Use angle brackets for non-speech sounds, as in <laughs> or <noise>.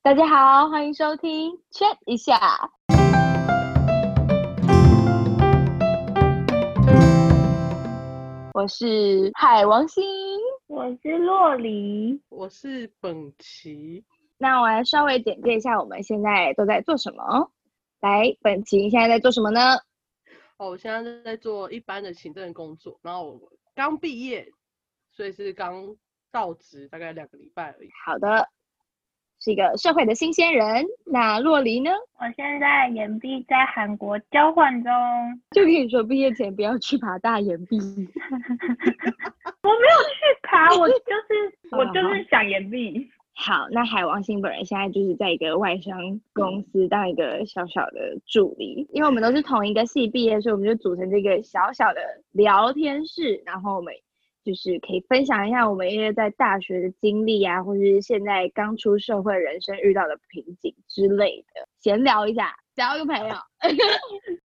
大家好，欢迎收听 Chat 一下。我是海王星，我是洛璃，我是本琪。那我来稍微简介一下我们现在都在做什么。来，本琪你现在在做什么呢？哦，我现在在做一般的行政工作，然后我刚毕业，所以是刚到职，大概两个礼拜而已。好的，是一个社会的新鲜人。那洛黎呢？我现在岩壁在韩国交换中，就跟你说，毕业前不要去爬大岩壁。<laughs> 我没有去爬，我就是 <laughs> 我就是想岩壁。好，那海王星本人现在就是在一个外商公司当一个小小的助理，因为我们都是同一个系毕业，所以我们就组成这个小小的聊天室，然后我们就是可以分享一下我们因为在大学的经历啊，或者是现在刚出社会人生遇到的瓶颈之类的，闲聊一下，交个朋友。<laughs>